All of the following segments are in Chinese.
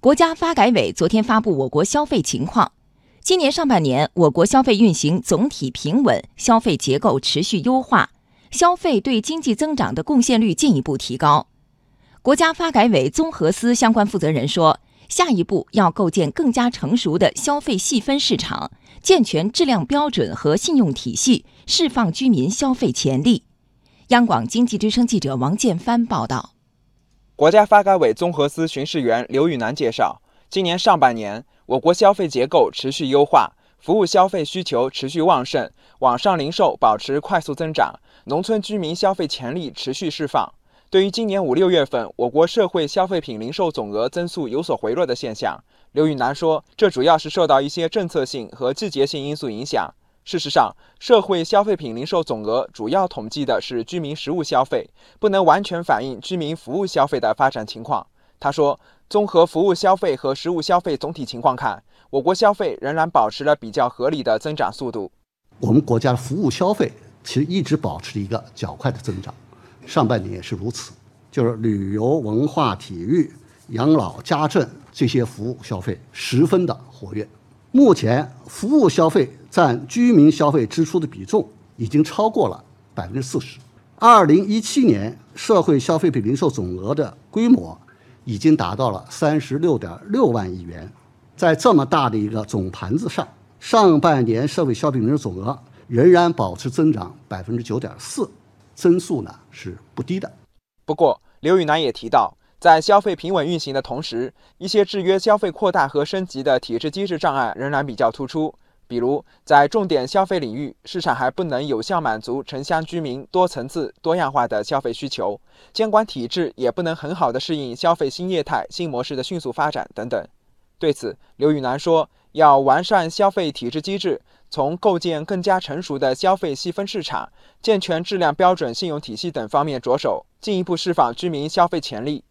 国家发改委昨天发布我国消费情况，今年上半年我国消费运行总体平稳，消费结构持续优化，消费对经济增长的贡献率进一步提高。国家发改委综合司相关负责人说，下一步要构建更加成熟的消费细分市场，健全质量标准和信用体系，释放居民消费潜力。央广经济之声记者王建帆报道。国家发改委综合司巡视员刘宇南介绍，今年上半年，我国消费结构持续优化，服务消费需求持续旺盛，网上零售保持快速增长，农村居民消费潜力持续释放。对于今年五六月份我国社会消费品零售总额增速有所回落的现象，刘宇南说，这主要是受到一些政策性和季节性因素影响。事实上，社会消费品零售总额主要统计的是居民实物消费，不能完全反映居民服务消费的发展情况。他说，综合服务消费和实物消费总体情况看，我国消费仍然保持了比较合理的增长速度。我们国家的服务消费其实一直保持着一个较快的增长，上半年也是如此，就是旅游、文化、体育、养老、家政这些服务消费十分的活跃。目前，服务消费占居民消费支出的比重已经超过了百分之四十。二零一七年社会消费品零售总额的规模已经达到了三十六点六万亿元。在这么大的一个总盘子上，上半年社会消费品零售总额仍然保持增长百分之九点四，增速呢是不低的。不过，刘宇南也提到。在消费平稳运行的同时，一些制约消费扩大和升级的体制机制障碍仍然比较突出。比如，在重点消费领域，市场还不能有效满足城乡居民多层次、多样化的消费需求，监管体制也不能很好的适应消费新业态、新模式的迅速发展等等。对此，刘宇南说，要完善消费体制机制，从构建更加成熟的消费细分市场、健全质量标准信用体系等方面着手，进一步释放居民消费潜力。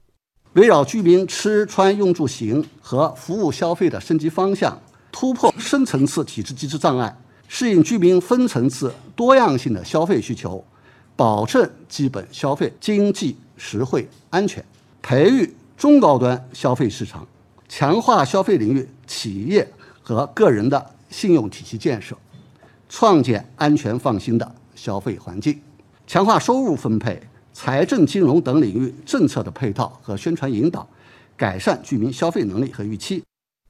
围绕居民吃穿用住行和服务消费的升级方向，突破深层次体制机制障碍，适应居民分层次多样性的消费需求，保证基本消费经济实惠安全，培育中高端消费市场，强化消费领域企业和个人的信用体系建设，创建安全放心的消费环境，强化收入分配。财政、金融等领域政策的配套和宣传引导，改善居民消费能力和预期。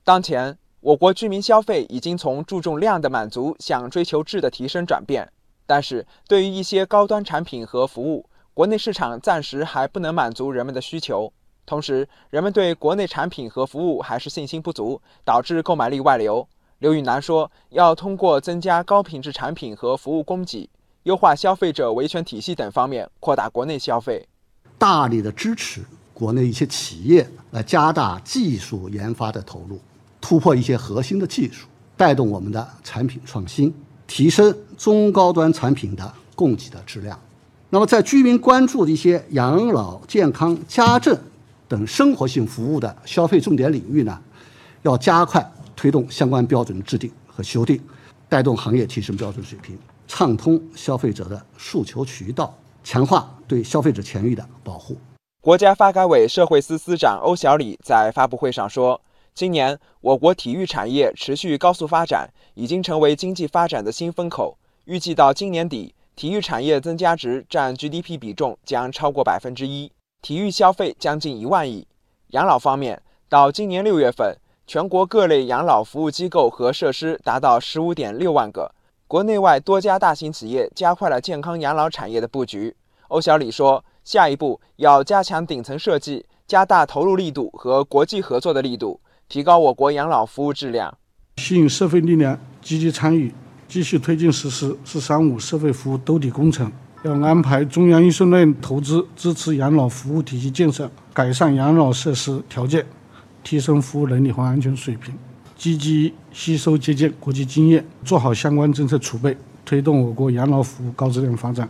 当前，我国居民消费已经从注重量的满足向追求质的提升转变，但是对于一些高端产品和服务，国内市场暂时还不能满足人们的需求。同时，人们对国内产品和服务还是信心不足，导致购买力外流。刘宇南说，要通过增加高品质产品和服务供给。优化消费者维权体系等方面，扩大国内消费，大力的支持国内一些企业来加大技术研发的投入，突破一些核心的技术，带动我们的产品创新，提升中高端产品的供给的质量。那么，在居民关注的一些养老、健康、家政等生活性服务的消费重点领域呢，要加快推动相关标准的制定和修订，带动行业提升标准水平。畅通消费者的诉求渠道，强化对消费者权益的保护。国家发改委社会司司长欧小李在发布会上说：“今年我国体育产业持续高速发展，已经成为经济发展的新风口。预计到今年底，体育产业增加值占 GDP 比重将超过百分之一，体育消费将近一万亿。”养老方面，到今年六月份，全国各类养老服务机构和设施达到十五点六万个。国内外多家大型企业加快了健康养老产业的布局。欧小李说，下一步要加强顶层设计，加大投入力度和国际合作的力度，提高我国养老服务质量，吸引社会力量积极参与，继续推进实施“十三五”社会服务兜底工程。要安排中央预算内投资，支持养老服务体系建设，改善养老设施条件，提升服务能力和安全水平。积极吸收借鉴国际经验，做好相关政策储备，推动我国养老服务高质量发展。